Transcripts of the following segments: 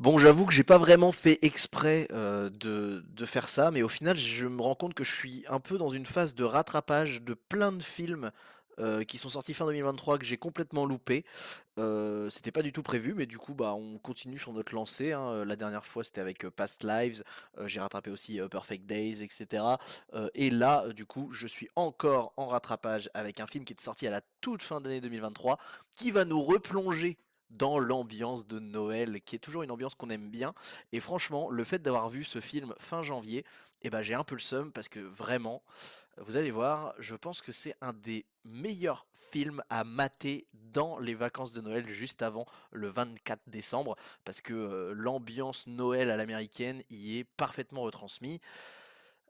Bon, j'avoue que j'ai pas vraiment fait exprès euh, de, faire ça, mais au final, je me rends compte que je suis un peu dans une phase de rattrapage de plein de films euh, qui sont sortis fin 2023 que j'ai complètement loupé. Euh, c'était pas du tout prévu, mais du coup, bah, on continue sur notre lancée. hein. La dernière fois, c'était avec Past Lives. j'ai rattrapé aussi Perfect Days, etc. Et là, du coup, je suis encore en rattrapage avec un film qui est sorti à la toute fin d'année 2023, qui va nous replonger dans l'ambiance de Noël, qui est toujours une ambiance qu'on aime bien. Et franchement, le fait d'avoir vu ce film fin janvier, eh ben, j'ai un peu le seum parce que vraiment, vous allez voir, je pense que c'est un des meilleurs films à mater dans les vacances de Noël juste avant le 24 décembre parce que euh, l'ambiance Noël à l'américaine y est parfaitement retransmise.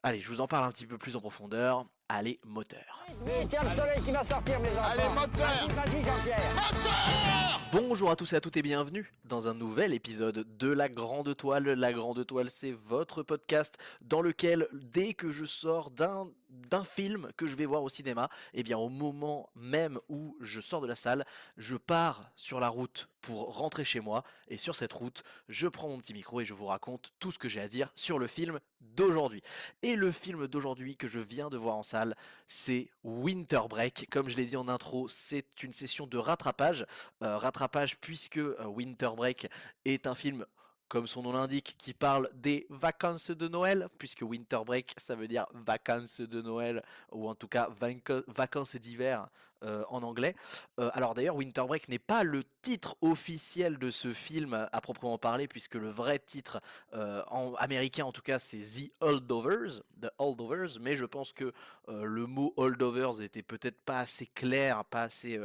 Allez, je vous en parle un petit peu plus en profondeur. Allez, moteur. Et tiens le soleil qui va sortir, mes enfants. Allez, moteur Vas-y, vas-y, Jean-Pierre. Bonjour à tous et à toutes et bienvenue dans un nouvel épisode de La Grande Toile. La Grande Toile, c'est votre podcast dans lequel, dès que je sors d'un d'un film que je vais voir au cinéma, et bien au moment même où je sors de la salle, je pars sur la route pour rentrer chez moi et sur cette route, je prends mon petit micro et je vous raconte tout ce que j'ai à dire sur le film d'aujourd'hui. Et le film d'aujourd'hui que je viens de voir en salle, c'est Winter Break. Comme je l'ai dit en intro, c'est une session de rattrapage euh, rattrapage puisque euh, Winter Break est un film comme son nom l'indique, qui parle des vacances de Noël, puisque Winter Break, ça veut dire vacances de Noël, ou en tout cas vacances d'hiver euh, en anglais. Euh, alors d'ailleurs, Winter Break n'est pas le titre officiel de ce film à proprement parler, puisque le vrai titre euh, en américain, en tout cas, c'est The Holdovers, The Holdovers, mais je pense que le mot Holdovers était peut-être pas assez clair, pas assez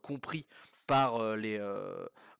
compris par les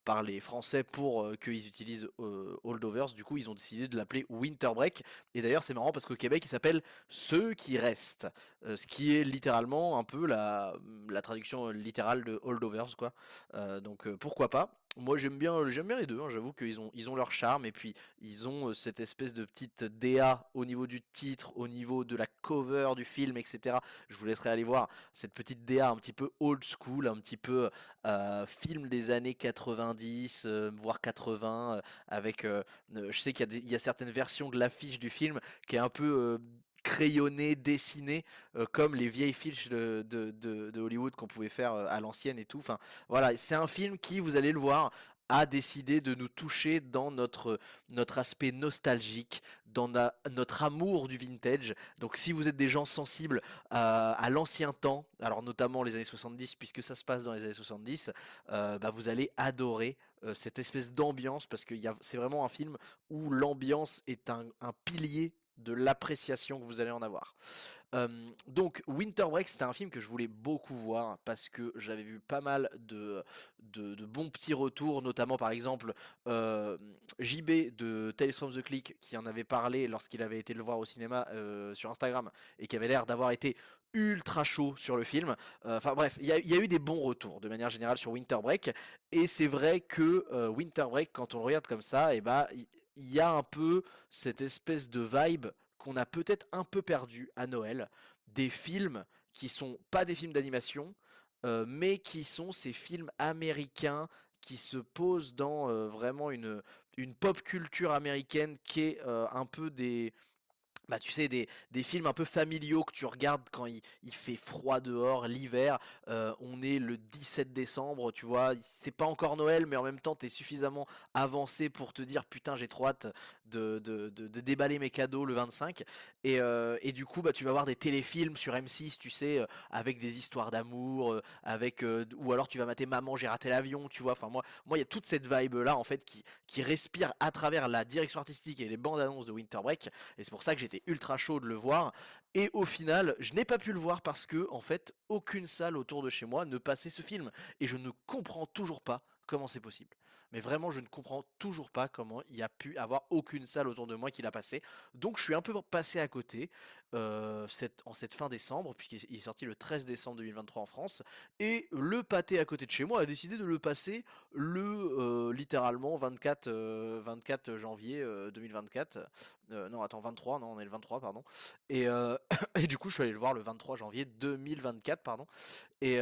par les Français pour euh, qu'ils utilisent euh, Holdovers. Du coup, ils ont décidé de l'appeler Winter Break. Et d'ailleurs, c'est marrant parce qu'au Québec, il s'appelle Ceux qui restent, euh, ce qui est littéralement un peu la, traduction littérale de Holdovers, quoi. Euh, donc euh, pourquoi pas? Moi j'aime bien, j'aime bien les deux, hein, j'avoue qu'ils ont, ils ont leur charme et puis ils ont euh, cette espèce de petite DA au niveau du titre, au niveau de la cover du film, etc. Je vous laisserai aller voir cette petite DA un petit peu old school, un petit peu euh, film des années 90, euh, voire 80, euh, avec, euh, je sais qu'il y, a certaines versions de l'affiche du film qui est un peu crayonnée, dessinée, euh, comme les vieilles fiches de, de- Hollywood qu'on pouvait faire à l'ancienne et tout. Enfin, voilà, c'est un film qui, vous allez le voir, a décidé de nous toucher dans notre, notre aspect nostalgique, dans notre amour du vintage. Donc si vous êtes des gens sensibles à, à l'ancien temps, alors notamment les années 70, puisque ça se passe dans les années 70, euh, bah, vous allez adorer euh, cette espèce d'ambiance, parce que c'est vraiment un film où l'ambiance est un, un pilier de l'appréciation que vous allez en avoir. Euh, donc Winter Break, c'était un film que je voulais beaucoup voir parce que j'avais vu pas mal de, de, bons petits retours, notamment par exemple euh, JB de Tales from the Click qui en avait parlé lorsqu'il avait été le voir au cinéma euh, sur Instagram et qui avait l'air d'avoir été ultra chaud sur le film. Enfin bref, il y, a eu des bons retours de manière générale sur Winter Break et c'est vrai que Winter Break, quand on regarde comme ça, et bah il y a un peu cette espèce de vibe qu'on a peut-être un peu perdu à Noël, des films qui sont pas des films d'animation, euh, mais qui sont ces films américains qui se posent dans euh, vraiment une, une pop culture américaine qui est euh, un peu des, bah, tu sais, des, des films un peu familiaux que tu regardes quand il, il fait froid dehors, l'hiver. euh, on est le 17 décembre, tu vois. C'est pas encore Noël, mais en même temps, t'es suffisamment avancé pour te dire putain, j'ai trop hâte de, de, de- déballer mes cadeaux le 25. Et, euh, et du coup, bah, tu vas voir des téléfilms sur M6, tu sais, euh, avec des histoires d'amour, avec, ou alors tu vas mater Maman, j'ai raté l'avion, tu vois. Enfin, moi, moi, il y a toute cette vibe-là, en fait, qui, qui respire à travers la direction artistique et les bandes annonces de Winter Break. Et c'est pour ça que j'étais ultra chaud de le voir. Et au final, je n'ai pas pu le voir parce que, en fait, aucune salle autour de chez moi ne passait ce film. Et je ne comprends toujours pas comment c'est possible. Mais vraiment, je ne comprends toujours pas comment il y a pu avoir aucune salle autour de moi qui l'a passé. Donc, je suis un peu passé à côté euh, en cette fin décembre, puisqu'il est sorti le 13 décembre 2023 en France. Et le pâté à côté de chez moi a décidé de le passer le euh, littéralement 24, euh, 24 janvier euh, 2024. Euh, non, attends, 23, non, on est le 23, pardon. Et, et du coup, je suis allé le voir le 23 janvier 2024, pardon. Et,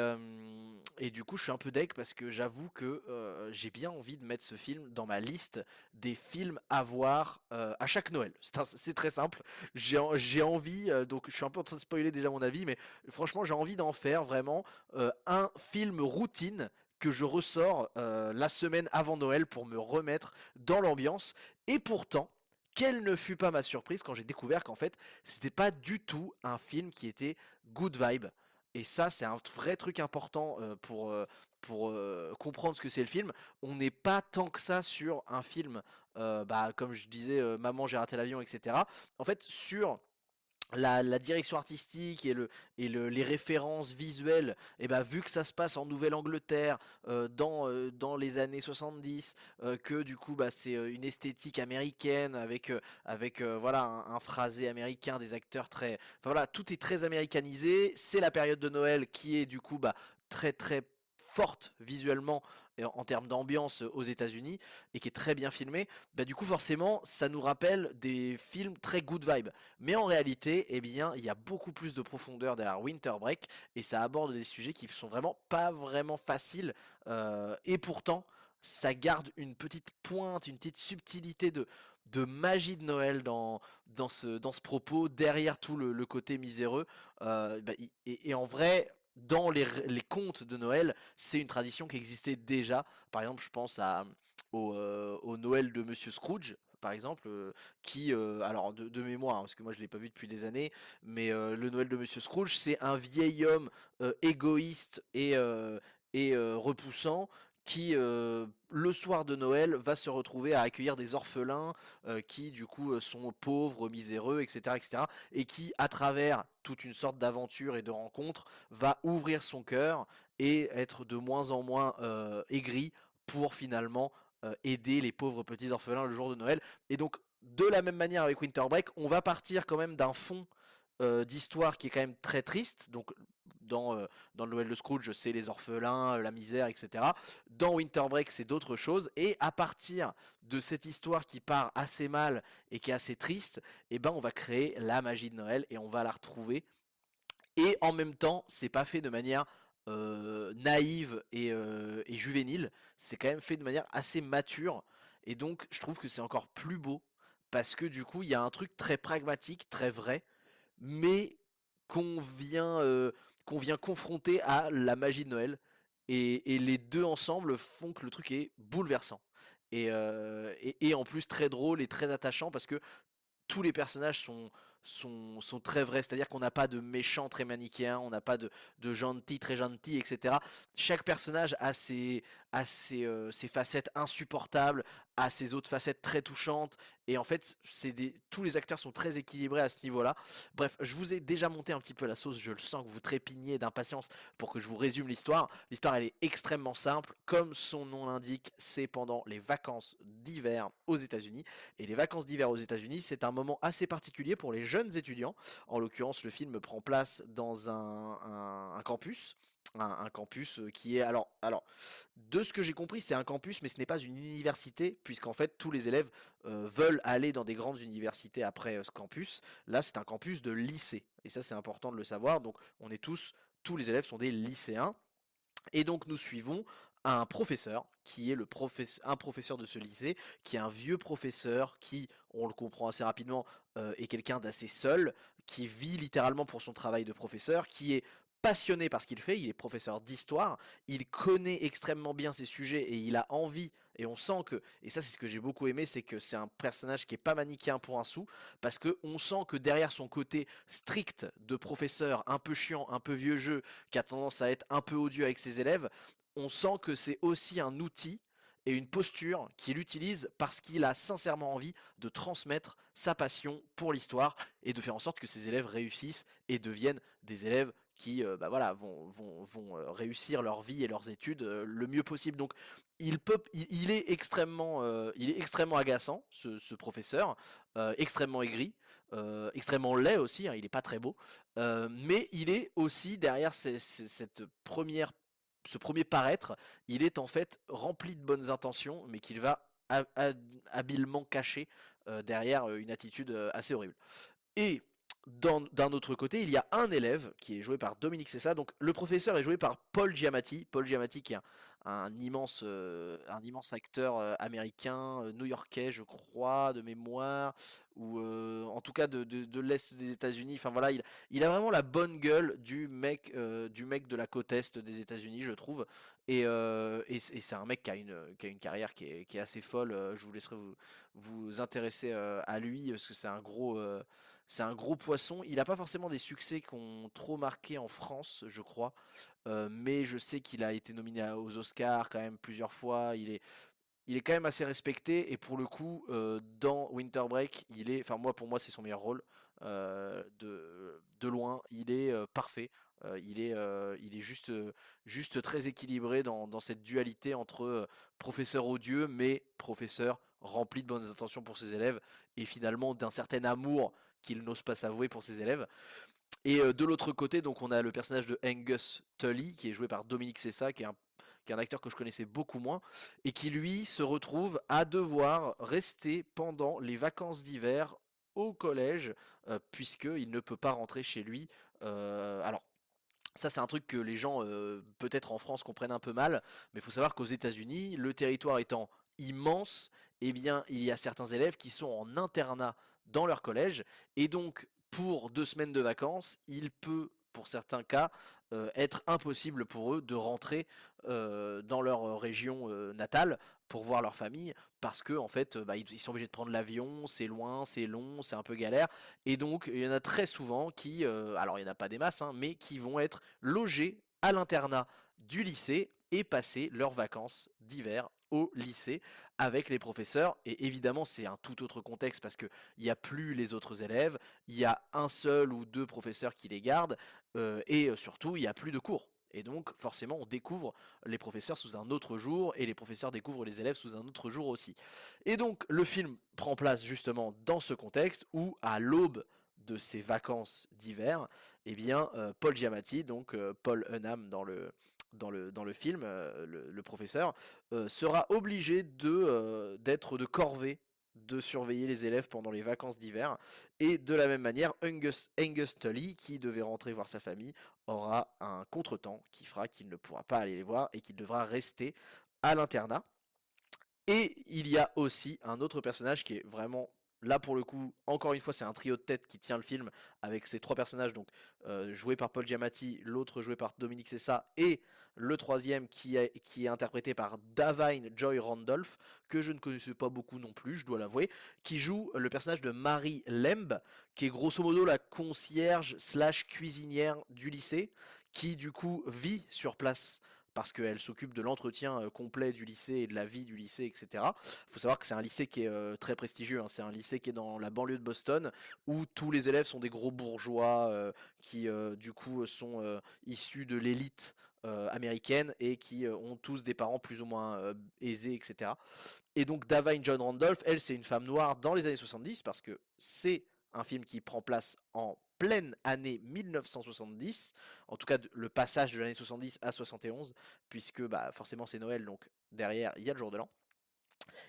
et du coup, je suis un peu deg parce que j'avoue que j'ai bien envie de mettre ce film dans ma liste des films à voir euh, à chaque Noël. C'est très simple. J'ai en- j'ai envie, euh, donc je suis un peu en train de spoiler déjà mon avis, mais franchement j'ai envie d'en faire vraiment euh, un film routine que je ressors la semaine avant Noël pour me remettre dans l'ambiance. Et pourtant, quelle ne fut pas ma surprise quand j'ai découvert qu'en fait, c'était pas du tout un film qui était good vibe. Et ça, c'est un vrai truc important pour, pour euh, comprendre ce que c'est le film. On n'est pas tant que ça sur un film, euh, bah, comme je disais, euh, Maman, j'ai raté l'avion, etc. En fait, sur la, direction artistique et, le, et le- les références visuelles, et bah, vu que ça se passe en Nouvelle-Angleterre dans, dans les années 70, euh, que du coup bah, c'est une esthétique américaine avec, avec voilà, un, un phrasé américain, des acteurs très... Enfin voilà, tout est très américanisé, c'est la période de Noël qui est du coup bah, très très forte visuellement en, termes d'ambiance aux États-Unis et qui est très bien filmée, bah du coup forcément ça nous rappelle des films très good vibe. Mais en réalité, eh bien, il y a beaucoup plus de profondeur derrière Winter Break et ça aborde des sujets qui sont vraiment pas vraiment faciles euh, et pourtant ça garde une petite pointe, une petite subtilité de, magie de Noël dans, ce, dans ce propos, derrière tout le, côté miséreux. Euh, bah, et en vrai, dans les, les contes de Noël, c'est une tradition qui existait déjà. Par exemple, je pense à, au, euh, Noël de Monsieur Scrooge, par exemple, euh, qui, euh, alors de, mémoire, hein, parce que moi je l'ai pas vu depuis des années, mais le Noël de Monsieur Scrooge, c'est un vieil homme égoïste et, et repoussant qui, euh, le soir de Noël, va se retrouver à accueillir des orphelins euh, qui, du coup, euh, sont pauvres, miséreux, etc., et qui, à travers toute une sorte d'aventure et de rencontre, va ouvrir son cœur et être de moins en moins aigri pour finalement aider les pauvres petits orphelins le jour de Noël. Et donc, de la même manière avec Winter Break, on va partir quand même d'un fond d'histoire qui est quand même très triste. Donc, dans, euh, dans le Noël de Scrooge, c'est les orphelins, la misère, etc. Dans Winter Break, c'est d'autres choses. Et à partir de cette histoire qui part assez mal et qui est assez triste, eh ben, on va créer la magie de Noël et on va la retrouver. Et en même temps, c'est pas fait de manière euh, naïve et, euh, et juvénile. C'est quand même fait de manière assez mature. Et donc, je trouve que c'est encore plus beau parce que du coup, il y a un truc très pragmatique, très vrai, mais qu'on vient, euh, qu'on vient confronter à la magie de Noël. Et, les deux ensemble font que le truc est bouleversant. Euh, et en plus très drôle et très attachant parce que tous les personnages sont, sont, très vrais, c'est-à-dire qu'on n'a pas de méchants très manichéens, on n'a pas de, de gentils très gentils, etc. Chaque personnage a euh, ses facettes insupportables, a ses autres facettes très touchantes, et en fait, tous les acteurs sont très équilibrés à ce niveau-là. Bref, je vous ai déjà monté un petit peu la sauce, je le sens que vous trépignez d'impatience pour que je vous résume l'histoire. L'histoire, elle est extrêmement simple, comme son nom l'indique, c'est pendant les vacances d'hiver aux États-Unis. Et les vacances d'hiver aux États-Unis, c'est un moment assez particulier pour les jeunes étudiants. En l'occurrence, le film prend place dans un, campus. Un, un campus euh, qui est alors alors de ce que j'ai compris c'est un campus mais ce n'est pas une université puisqu'en fait tous les élèves euh, veulent aller dans des grandes universités après euh, ce campus là c'est un campus de lycée et ça c'est important de le savoir donc on est tous tous les élèves sont des lycéens et donc nous suivons un professeur qui est le professe- un professeur de ce lycée, qui est un vieux professeur qui, on le comprend assez rapidement, euh, est quelqu'un d'assez seul, qui vit littéralement pour son travail de professeur, qui est passionné par ce qu'il fait, il est professeur d'histoire, il connaît extrêmement bien ses sujets et il a envie, et on sent que, et ça c'est ce que j'ai beaucoup aimé, c'est que c'est un personnage qui est pas manichéen pour un sou, parce que on sent que derrière son côté strict de professeur, un peu chiant, un peu vieux jeu, qui a tendance à être un peu odieux avec ses élèves, on sent que c'est aussi un outil et une posture qu'il utilise parce qu'il a sincèrement envie de transmettre sa passion pour l'histoire et de faire en sorte que ses élèves réussissent et deviennent des élèves qui euh, bah voilà, vont, vont, vont euh, réussir leur vie et leurs études euh, le mieux possible. Donc il, peut, il, est, extrêmement, il est extrêmement agaçant, ce, professeur, extrêmement aigri, extrêmement laid aussi, hein, il n'est pas très beau, mais il est aussi derrière cette première ce premier paraître, il est en fait rempli de bonnes intentions, mais qu'il va ha- ha- habilement cacher euh, derrière euh, une attitude euh, assez horrible. Et d'un autre côté, il y a un élève qui est joué par Dominique Cessa. Donc le professeur est joué par Paul Giamatti. Paul Giamatti qui est un, un immense, euh, un immense acteur euh, américain, euh, new-yorkais, je crois, de mémoire, ou en tout cas de, de, l'est des États-Unis. Enfin voilà, il, il, a vraiment la bonne gueule du mec, du mec de la côte est des États-Unis, je trouve. Et, et, c'est un mec qui a une, qui a une carrière qui est, qui est assez folle. Je vous laisserai vous, vous intéresser à lui parce que c'est un gros c'est un gros poisson. Il n'a pas forcément des succès qui ont trop marqué en France, je crois. Euh, mais je sais qu'il a été nominé aux Oscars quand même plusieurs fois. Il est, il est quand même assez respecté. Et pour le coup, euh, dans Winter Break, il est, enfin moi pour moi c'est son meilleur rôle euh, de, de loin. Il est parfait. il est, il est juste, juste très équilibré dans, dans cette dualité entre professeur odieux mais professeur rempli de bonnes intentions pour ses élèves et finalement d'un certain amour qu'il n'ose pas s'avouer pour ses élèves. Et euh, de l'autre côté, donc on a le personnage de Angus Tully, qui est joué par Dominique Sessa, qui est un qui est un acteur que je connaissais beaucoup moins, et qui lui se retrouve à devoir rester pendant les vacances d'hiver au collège, euh, puisqu'il ne peut pas rentrer chez lui. Euh, alors, ça, c'est un truc que les gens, peut-être en France, comprennent un peu mal, mais il faut savoir qu'aux États-Unis, le territoire étant immense, eh bien, il y a certains élèves qui sont en internat dans leur collège. Et donc, pour deux semaines de vacances, il peut, pour certains cas, euh, être impossible pour eux de rentrer euh, dans leur euh, région natale pour voir leur famille parce que en fait bah, ils sont obligés de prendre l'avion, c'est loin, c'est long, c'est un peu galère et donc il y en a très souvent qui, alors il n'y en a pas des masses, hein, mais qui vont être logés à l'internat du lycée et passer leurs vacances d'hiver au lycée avec les professeurs. Et évidemment, c'est un tout autre contexte parce qu'il n'y a plus les autres élèves, il y a un seul ou deux professeurs qui les gardent, euh, et euh, surtout, il n'y a plus de cours. Et donc, forcément, on découvre les professeurs sous un autre jour, et les professeurs découvrent les élèves sous un autre jour aussi. Et donc, le film prend place justement dans ce contexte où, à l'aube de ces vacances d'hiver, eh bien, euh, Paul Giamatti, donc Paul Unham dans le, dans le, film, euh, le, professeur, euh, sera obligé euh, d'être de corvée de surveiller les élèves pendant les vacances d'hiver. Et de la même manière, Angus, Angus Tully, qui devait rentrer voir sa famille, aura un contretemps qui fera qu'il ne pourra pas aller les voir et qu'il devra rester à l'internat. Et il y a aussi un autre personnage qui est vraiment Là, pour le coup, encore une fois, c'est un trio de tête qui tient le film avec ces trois personnages, donc euh, joué par Paul Giamatti, l'autre joué par Dominique Sessa, et le troisième qui est, qui est interprété par Davine Joy Randolph, que je ne connaissais pas beaucoup non plus, je dois l'avouer, qui joue le personnage de Marie Lemb, qui est grosso modo la concierge slash cuisinière du lycée, qui du coup vit sur place parce qu'elle s'occupe de l'entretien complet du lycée et de la vie du lycée, etc. Il faut savoir que c'est un lycée qui est très prestigieux, hein. c'est un lycée qui est dans la banlieue de Boston, où tous les élèves sont des gros bourgeois qui du coup sont issus de l'élite américaine et qui ont tous des parents plus ou moins aisés, etc. Et donc Davine John Randolph, elle c'est une femme noire dans les années 70 parce que c'est un film qui prend place en pleine année 1970, en tout cas le passage de l'année 70 à 71, puisque bah, forcément c'est Noël, donc derrière il y a le jour de l'an.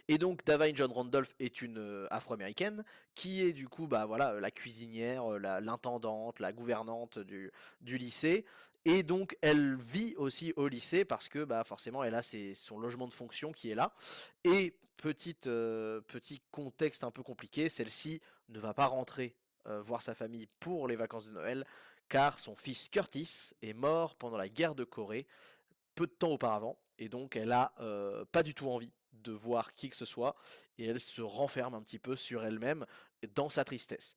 Et donc Davine John Randolph est une euh, afro-américaine qui est du coup bah voilà la cuisinière, euh, l'intendante, la, gouvernante du, du, lycée. Et donc elle vit aussi au lycée parce que bah forcément elle a son logement de fonction qui est là. Et petite, euh, petit contexte un peu compliqué, celle-ci ne va pas rentrer euh, voir sa famille pour les vacances de Noël, car son fils Curtis est mort pendant la guerre de Corée, peu de temps auparavant, et donc elle a euh, pas du tout envie de voir qui que ce soit, et elle se renferme un petit peu sur elle-même dans sa tristesse.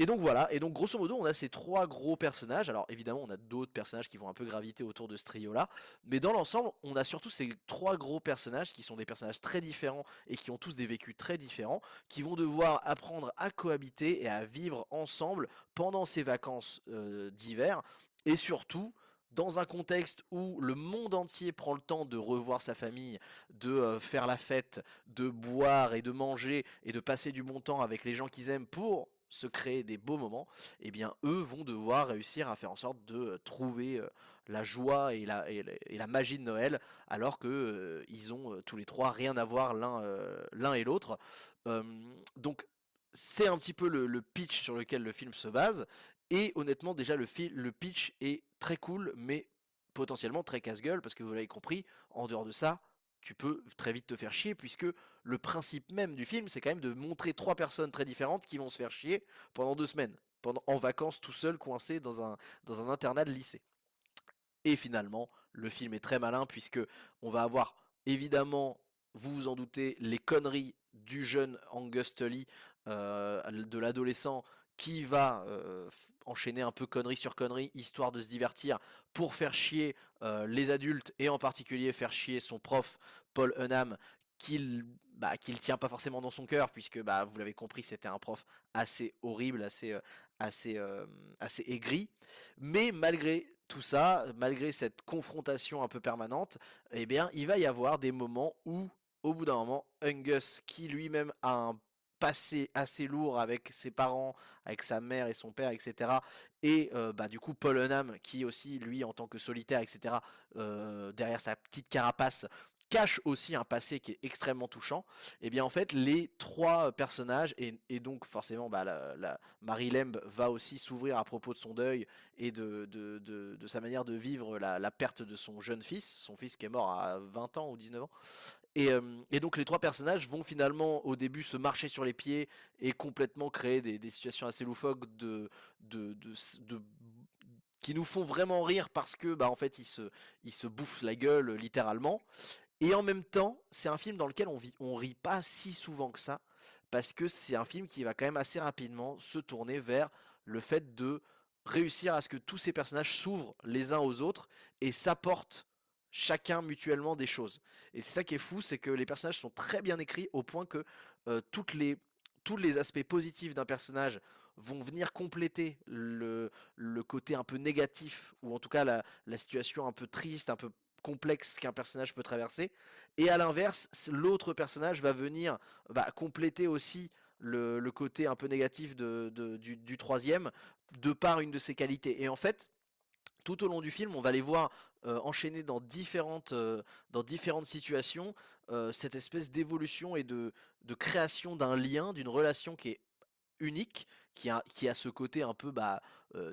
Et donc voilà, et donc grosso modo on a ces trois gros personnages, alors évidemment on a d'autres personnages qui vont un peu graviter autour de ce trio là, mais dans l'ensemble on a surtout ces trois gros personnages qui sont des personnages très différents et qui ont tous des vécus très différents, qui vont devoir apprendre à cohabiter et à vivre ensemble pendant ces vacances euh, d'hiver, et surtout dans un contexte où le monde entier prend le temps de revoir sa famille, de euh, faire la fête, de boire et de manger et de passer du bon temps avec les gens qu'ils aiment pour se créer des beaux moments, eh bien eux vont devoir réussir à faire en sorte de trouver la joie et la, magie de Noël, alors que ils ont tous les trois rien à voir l'un l'un et l'autre. donc c'est un petit peu le, pitch sur lequel le film se base, et honnêtement déjà le, le pitch est très cool, mais potentiellement très casse-gueule parce que vous l'avez compris, en dehors de ça, tu peux très vite te faire chier puisque le principe même du film, c'est quand même de montrer trois personnes très différentes qui vont se faire chier pendant deux semaines, pendant, en vacances tout seul, coincé dans un, dans un internat de lycée. Et finalement, le film est très malin puisque on va avoir évidemment, vous vous en doutez, les conneries du jeune Angus Tully, euh, de l'adolescent qui va euh, enchaîner un peu connerie sur connerie, histoire de se divertir, pour faire chier euh, les adultes, et en particulier faire chier son prof, Paul Unham, qu'il bah, tient pas forcément dans son cœur, puisque bah, vous l'avez compris, c'était un prof assez horrible, assez, euh, assez, assez aigri. Mais malgré tout ça, malgré cette confrontation un peu permanente, eh bien, il va y avoir des moments où, au bout d'un moment, Angus, qui lui-même a un passé assez lourd avec ses parents, avec sa mère et son père, etc. Et euh, bah, du coup, Paul Unham, qui aussi, lui, en tant que solitaire, etc., euh, derrière sa petite carapace, cache aussi un passé qui est extrêmement touchant. Et eh bien en fait, les trois personnages, et, donc forcément, bah, Marie Lemb va aussi s'ouvrir à propos de son deuil et de, de, sa manière de vivre la, perte de son jeune fils, son fils qui est mort à 20 ans ou 19 ans. Et, donc les trois personnages vont finalement au début se marcher sur les pieds et complètement créer des, situations assez loufoques qui nous font vraiment rire parce que bah en fait ils se, ils se bouffent la gueule littéralement. Et en même temps, c'est un film dans lequel on, vit, on rit pas si souvent que ça parce que c'est un film qui va quand même assez rapidement se tourner vers le fait de réussir à ce que tous ces personnages s'ouvrent les uns aux autres et s'apportent chacun mutuellement des choses. Et c'est ça qui est fou, c'est que les personnages sont très bien écrits au point que toutes les, tous les aspects positifs d'un personnage vont venir compléter le, le, côté un peu négatif, ou en tout cas la, la situation un peu triste, un peu complexe qu'un personnage peut traverser. Et à l'inverse, l'autre personnage va venir bah, compléter aussi le, le, côté un peu négatif de, de, du, du troisième, de par une de ses qualités. Et en fait, tout au long du film, on va les voir euh, enchaîner dans différentes, euh, dans différentes situations euh, cette espèce d'évolution et de, de création d'un lien, d'une relation qui est unique, qui a, qui a ce côté un peu, bah,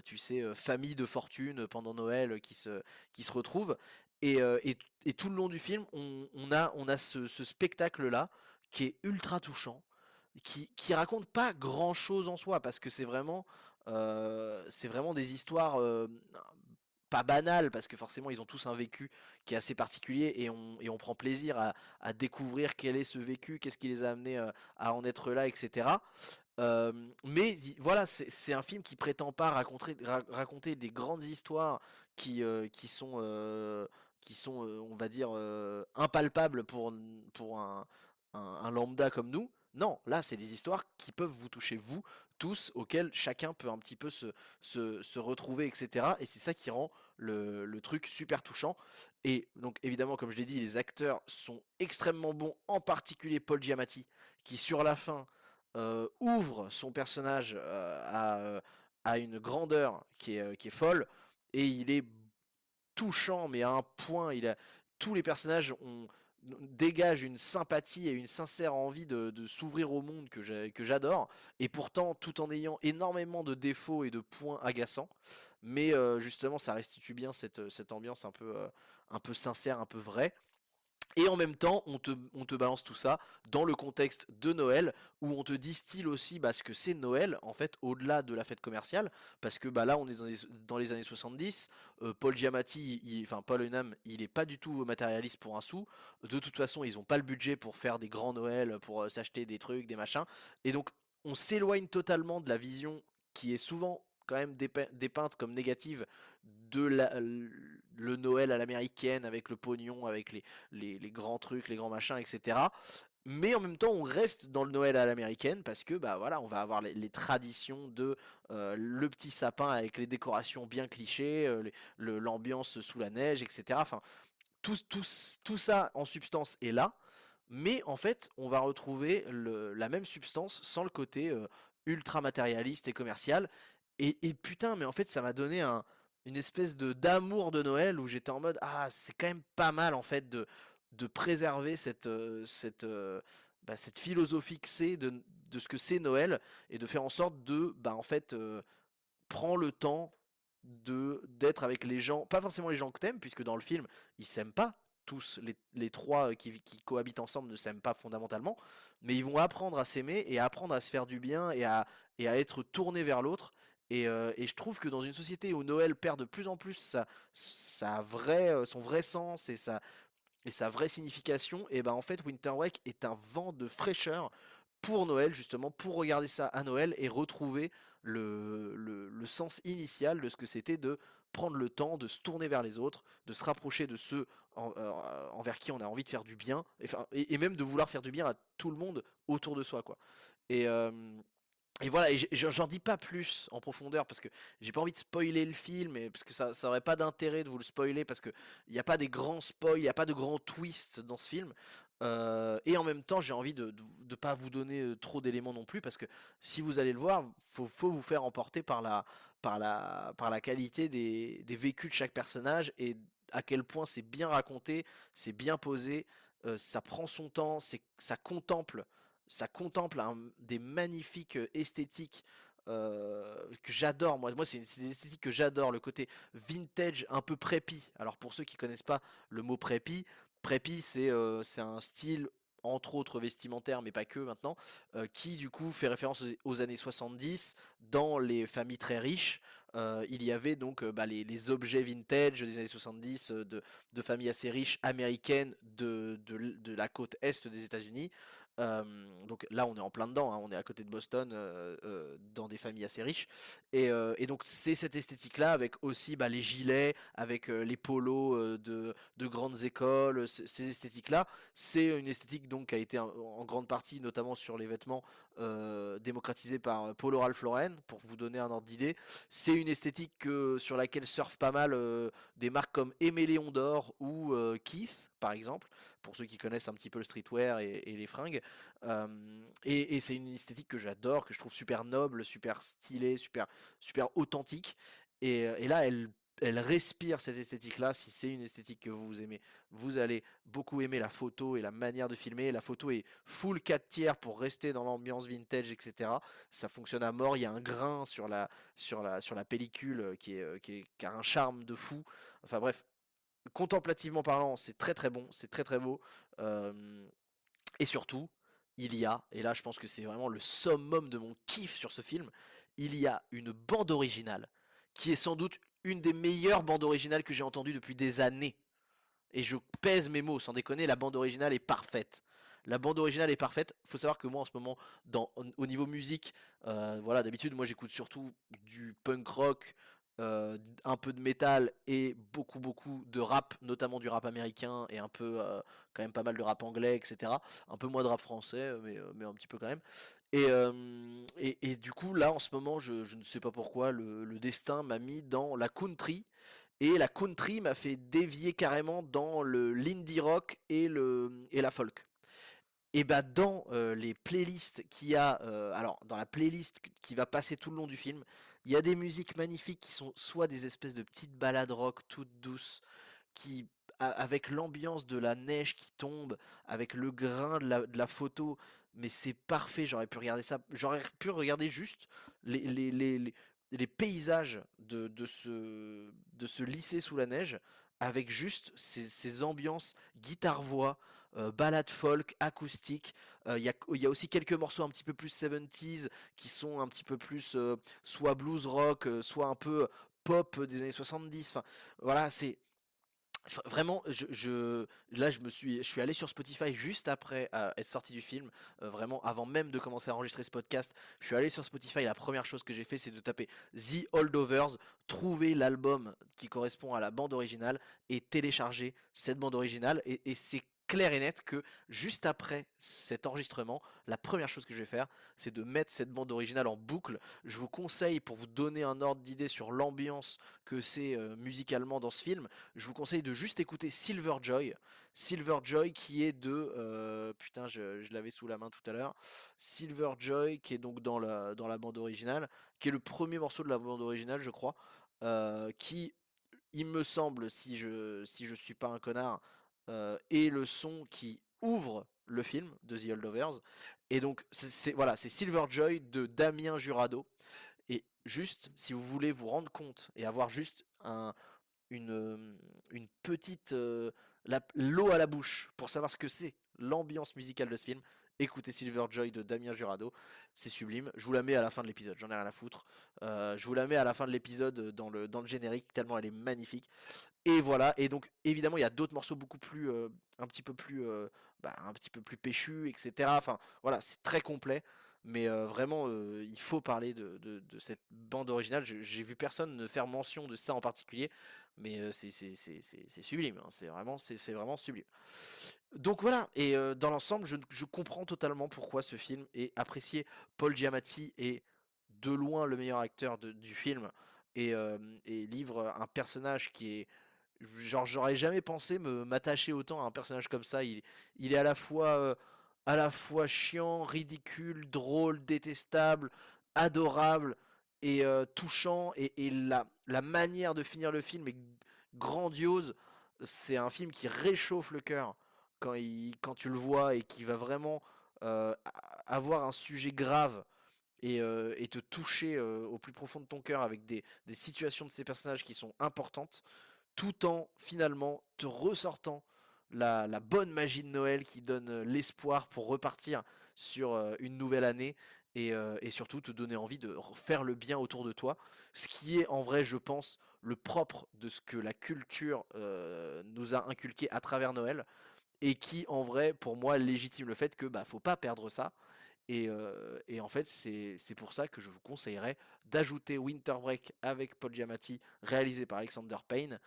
tu sais, famille de fortune pendant Noël qui se, qui se retrouve. Et, et, tout le long du film, on, a, on a ce, ce spectacle-là qui est ultra touchant, qui, qui raconte pas grand chose en soi, parce que c'est vraiment, c'est vraiment des histoires pas banal parce que forcément ils ont tous un vécu qui est assez particulier et on, et on prend plaisir à, à, découvrir quel est ce vécu, qu'est-ce qui les a amenés euh, à en être là, etc. Euh, mais voilà, c'est un film qui prétend pas raconter, raconter des grandes histoires qui, euh, qui sont, qui sont on va dire, impalpables pour, pour un, un lambda comme nous. Non, là, c'est des histoires qui peuvent vous toucher, vous, tous, auxquelles chacun peut un petit peu se, retrouver, etc. Et c'est ça qui rend le, truc super touchant. Et donc, évidemment, comme je l'ai dit, les acteurs sont extrêmement bons, en particulier Paul Giamatti, qui, sur la fin, euh, ouvre son personnage euh, à, une grandeur qui est, folle. Et il est touchant, mais à un point, tous les personnages ont dégage une sympathie et une sincère envie de, s'ouvrir au monde que j'adore, et pourtant tout en ayant énormément de défauts et de points agaçants. Mais euh, justement, ça restitue bien cette, ambiance euh, un peu sincère, un peu vraie. Et en même temps, on te, balance tout ça dans le contexte de Noël, où on te distille aussi bah, ce que c'est Noël, en fait, au-delà de la fête commerciale, parce que bah, là, on est dans les, années 70, euh, Paul Giamatti, enfin Paul Unham, il est pas du tout matérialiste pour un sou, de toute façon, ils n'ont pas le budget pour faire des grands Noëls, pour euh, s'acheter des trucs, des machins, et donc on s'éloigne totalement de la vision qui est souvent quand même dépeinte comme négative de la, le Noël à l'américaine avec le pognon, avec les, les, grands trucs, les grands machins, etc. Mais en même temps, on reste dans le Noël à l'américaine parce que bah voilà, on va avoir les, traditions de euh, le petit sapin avec les décorations bien clichés, euh, l'ambiance sous la neige, etc. Enfin, tout, tout, tout ça en substance est là. Mais en fait, on va retrouver la même substance sans le côté euh, ultra matérialiste et commercial. Et, et, putain, mais en fait, ça m'a donné un, une espèce de d'amour de Noël où j'étais en mode ah c'est quand même pas mal en fait de de préserver cette euh, cette euh, bah, cette philosophie que c'est de, de ce que c'est Noël et de faire en sorte de bah en fait euh, prends le temps de d'être avec les gens, pas forcément les gens que t'aimes, puisque dans le film, ils s'aiment pas tous, les, les trois qui, qui cohabitent ensemble ne s'aiment pas fondamentalement, mais ils vont apprendre à s'aimer et à apprendre à se faire du bien et à, et à être tournés vers l'autre. Et, euh, et, je trouve que dans une société où Noël perd de plus en plus sa, sa vraie, son vrai sens et sa, vraie signification, et ben en fait Winter Wake est un vent de fraîcheur pour Noël justement, pour regarder ça à Noël et retrouver le, sens initial de ce que c'était de prendre le temps de se tourner vers les autres, de se rapprocher de ceux euh, envers qui on a envie de faire du bien, et, même de vouloir faire du bien à tout le monde autour de soi quoi. Et, euh, et voilà, j'en dis pas plus en profondeur parce que j'ai pas envie de spoiler le film, et parce que ça, ça aurait pas d'intérêt de vous le spoiler parce que il n'y a pas des grands spoils, il n'y a pas de grands twists dans ce film. Euh, et en même temps, j'ai envie de ne pas vous donner trop d'éléments non plus parce que si vous allez le voir, faut, faut vous faire emporter par la, par la, par la qualité des, des vécus de chaque personnage et à quel point c'est bien raconté, c'est bien posé, euh, ça prend son temps, ça contemple ça contemple des magnifiques esthétiques que j'adore. Moi, moi c'est des esthétiques que j'adore. Le côté vintage, un peu prépi. Alors pour ceux qui connaissent pas le mot prépi, prépi c'est euh, un style entre autres vestimentaire, mais pas que maintenant, qui du coup fait référence aux, années 70 dans les familles très riches. Il y avait donc bah, les, les, objets vintage des années 70 de, de, familles assez riches américaines de, de, de la côte est des États-Unis. Donc là, on est en plein dedans, hein, on est à côté de Boston, dans des familles assez riches. Et, donc, c'est cette esthétique-là, avec aussi bah, les gilets, avec les polos de, de, grandes écoles, ces esthétiques-là. C'est une esthétique donc, qui a été en, grande partie, notamment sur les vêtements, démocratisés par Polo Ralph Lauren, pour vous donner un ordre d'idée. C'est une esthétique que, sur laquelle surfent pas mal des marques comme Aimé Léon d'Or ou Keith, par exemple pour ceux qui connaissent un petit peu le streetwear et, les fringues. Euh, et, c'est une esthétique que j'adore, que je trouve super noble, super stylée, super, super authentique. Et, et là, elle elle respire cette esthétique-là. Si c'est une esthétique que vous aimez, vous allez beaucoup aimer la photo et la manière de filmer. La photo est full 4 tiers pour rester dans l'ambiance vintage, etc. Ça fonctionne à mort. Il y a un grain sur la, sur la, sur la pellicule est, qui, est, qui a un charme de fou. Enfin bref, contemplativement parlant, c'est très très bon, c'est très très beau. Et surtout, il y a, et là je pense que c'est vraiment le summum de mon kiff sur ce film, il y a une bande originale qui est sans doute une des meilleures bandes originales que j'ai entendues depuis des années. Et je pèse mes mots, sans déconner, la bande originale est parfaite. La bande originale est parfaite. Faut savoir que moi en ce moment, au niveau musique, voilà, d'habitude moi j'écoute surtout du punk rock, euh, un peu de métal et beaucoup beaucoup de rap, notamment du rap américain et un peu euh, quand même pas mal de rap anglais, etc. Un peu moins de rap français, mais, euh, mais un petit peu quand même. Et, et, et, du coup là en ce moment, je, je ne sais pas pourquoi, le, destin m'a mis dans la country. Et la country m'a fait dévier carrément dans le l'indie rock et, le, et la folk. Et bah dans les playlists qu'il y a, alors dans la playlist qui va passer tout le long du film, il y a des musiques magnifiques qui sont soit des espèces de petites balades rock toutes douces, qui avec l'ambiance de la neige qui tombe, avec le grain de la, photo, mais c'est parfait. J'aurais pu regarder ça, j'aurais pu regarder juste les, les, les, les paysages de, de, ce, de lycée sous la neige, avec juste ces, ces ambiances guitare-voix, euh, balade folk, acoustique. Il euh, y, y, a aussi quelques morceaux un petit peu plus 70s qui sont un petit peu plus euh, soit blues rock, euh, soit un peu pop des années 70. Enfin, voilà, c'est vraiment là je me suis je suis allé sur Spotify juste après être sorti du film vraiment avant même de commencer à enregistrer ce podcast je suis allé sur Spotify la première chose que j'ai fait c'est de taper The Holdovers trouver l'album qui correspond à la bande originale et télécharger cette bande originale et c'est clair et net que juste après cet enregistrement, la première chose que je vais faire, c'est de mettre cette bande originale en boucle. Je vous conseille, pour vous donner un ordre d'idée sur l'ambiance que c'est euh, musicalement dans ce film, je vous conseille de juste écouter Silver Joy. Silver Joy qui est de... Euh, putain, je, l'avais sous la main tout à l'heure. Silver Joy qui est donc dans la, dans la bande originale, qui est le premier morceau de la bande originale, je crois, euh, qui, il me semble, si je si je suis pas un connard, et le son qui ouvre le film de The Holdovers. Et donc, c'est voilà, c'est Silver Joy de Damien Jurado. Et juste, si vous voulez vous rendre compte et avoir juste un, une, euh, une petite euh, l'eau à la bouche pour savoir ce que c'est l'ambiance musicale de ce film, écoutez Silver Joy de Damien Jurado, c'est sublime. Je vous la mets à la fin de l'épisode, j'en ai rien à foutre. Euh, je vous la mets à la fin de l'épisode euh, dans le, dans le générique, tellement elle est magnifique. Et voilà, et donc évidemment il y a d'autres morceaux beaucoup plus, euh, un petit peu plus, bah, un petit peu plus péchus, etc. Enfin voilà, c'est très complet. Mais euh, vraiment, euh, il faut parler de, cette bande originale. J'ai vu personne ne faire mention de ça en particulier, mais euh, c'est sublime. hein. C'est vraiment, c'est vraiment sublime. Donc voilà, et dans l'ensemble, je, comprends totalement pourquoi ce film est apprécié. Paul Giamatti est de loin le meilleur acteur du film et, livre un personnage qui est genre j'aurais jamais pensé me m'attacher autant à un personnage comme ça. Il, est à la fois à la fois chiant, ridicule, drôle, détestable, adorable et euh, touchant et, la, la manière de finir le film est grandiose. C'est un film qui réchauffe le cœur quand, il, quand tu le vois et qui va vraiment euh, avoir un sujet grave et, euh, te toucher au plus profond de ton cœur avec des, des situations de ces personnages qui sont importantes, tout en finalement te ressortant la, bonne magie de Noël qui donne euh, l'espoir pour repartir sur euh, une nouvelle année et, euh, et surtout te donner envie de faire le bien autour de toi, ce qui est en vrai, je pense, le propre de ce que la culture nous a inculqué à travers Noël et qui en vrai pour moi légitime le fait que bah faut pas perdre ça et, et en fait c'est c'est pour ça que je vous conseillerais d'ajouter Winter Break avec Paul Giamatti réalisé par Alexander Payne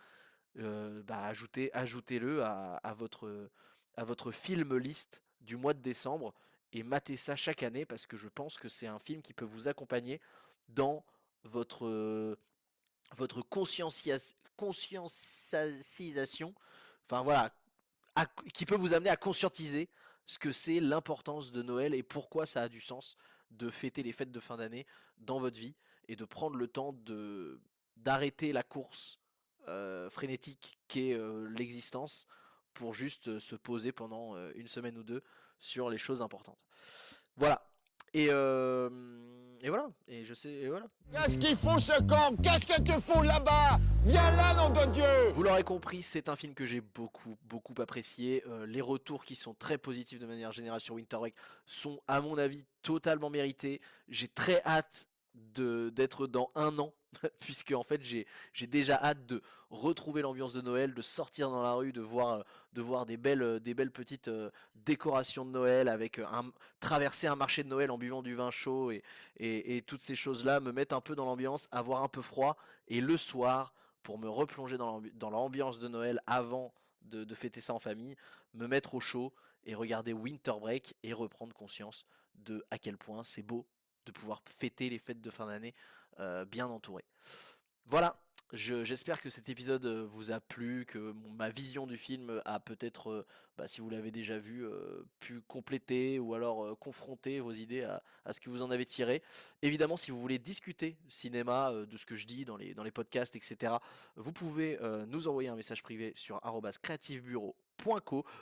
euh, bah ajoutez ajoutez-le à, à votre film list du mois de décembre et matez ça chaque année parce que je pense que c'est un film qui peut vous accompagner dans votre euh, conscientisation enfin voilà qui peut vous amener à conscientiser ce que c'est l'importance de Noël et pourquoi ça a du sens de fêter les fêtes de fin d'année dans votre vie et de prendre le temps d'arrêter la course euh, frénétique qu'est euh, l'existence pour juste euh, se poser pendant une semaine ou deux sur les choses importantes. Voilà. Et, et voilà. Et je sais. Et voilà. Qu'est-ce qu'il fout ce camp Qu'est-ce que tu fous là-bas? Viens là, nom de Dieu Vous l'aurez compris, c'est un film que j'ai beaucoup, beaucoup apprécié. Euh, les retours qui sont très positifs de manière générale sur Winter Break sont, à mon avis, totalement mérités. J'ai très hâte d'être dans un an, puisque en fait j'ai j'ai déjà hâte de retrouver l'ambiance de Noël, de sortir dans la rue, de voir de voir des belles des belles petites euh, décorations de Noël avec euh, un traverser un marché de Noël en buvant du vin chaud et toutes ces choses là me mettent un peu dans l'ambiance, avoir un peu froid. Et le soir pour me replonger dans l'ambiance de Noël avant de, de fêter ça en famille, me mettre au chaud et regarder Winter Break et reprendre conscience de à quel point c'est beau de pouvoir fêter les fêtes de fin d'année euh, bien entouré. Voilà, je- j'espère que cet épisode euh, vous a plu, que ma vision du film a peut-être, euh, bah, si vous l'avez déjà vu, pu compléter ou alors confronter vos idées à, ce que vous en avez tiré. Évidemment, si vous voulez discuter cinéma, de ce que je dis dans les, podcasts, etc., vous pouvez nous envoyer un message privé sur arobase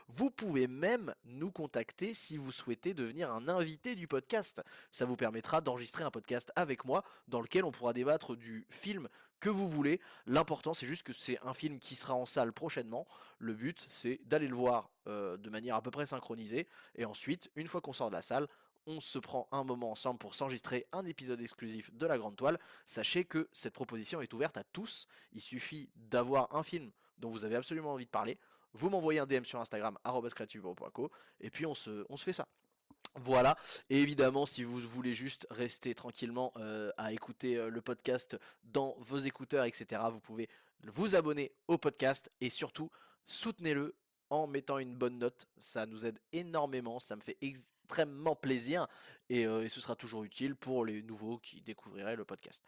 Vous pouvez même nous contacter si vous souhaitez devenir un invité du podcast. Ça vous permettra d'enregistrer un podcast avec moi dans lequel on pourra débattre du film que vous voulez. L'important, c'est juste que c'est un film qui sera en salle prochainement. Le but, c'est d'aller le voir euh, de manière à peu près synchronisée. Et ensuite, une fois qu'on sort de la salle, on se prend un moment ensemble pour s'enregistrer un épisode exclusif de la Grande Toile. Sachez que cette proposition est ouverte à tous. Il suffit d'avoir un film dont vous avez absolument envie de parler. Vous m'envoyez un DM sur Instagram, creativebureau.co, et puis on se, fait ça. Voilà, et évidemment, si vous voulez juste rester tranquillement euh, à écouter euh, le podcast dans vos écouteurs, etc., vous pouvez vous abonner au podcast et surtout soutenez-le en mettant une bonne note. Ça nous aide énormément, ça me fait extrêmement plaisir et, euh, et ce sera toujours utile pour les nouveaux qui découvriraient le podcast.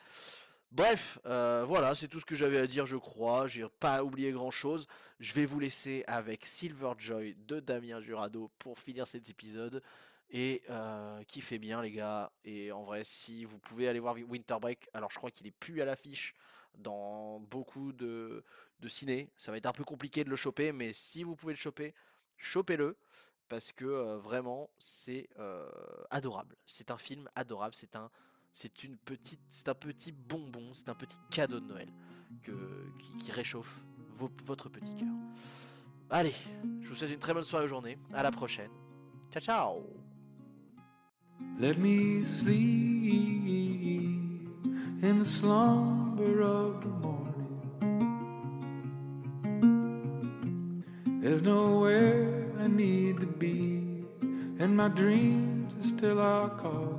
Bref, euh, voilà, c'est tout ce que j'avais à dire, je crois. J'ai pas oublié grand chose. Je vais vous laisser avec Silver Joy de Damien Jurado pour finir cet épisode. Et euh, kiffez bien, les gars. Et en vrai, si vous pouvez aller voir Winter Break, alors je crois qu'il est plus à l'affiche dans beaucoup de, de ciné. Ça va être un peu compliqué de le choper, mais si vous pouvez le choper, chopez-le. Parce que euh, vraiment, c'est euh, adorable. C'est un film adorable. C'est un c'est une petite, c'est un petit bonbon, c'est un petit cadeau de Noël qui, réchauffe votre petit cœur. Allez, je vous souhaite une très bonne soirée ou journée. À la prochaine. Ciao ciao. Let me sleep in the slumber of the morning. There's nowhere I need to be, and my dreams are still are calling.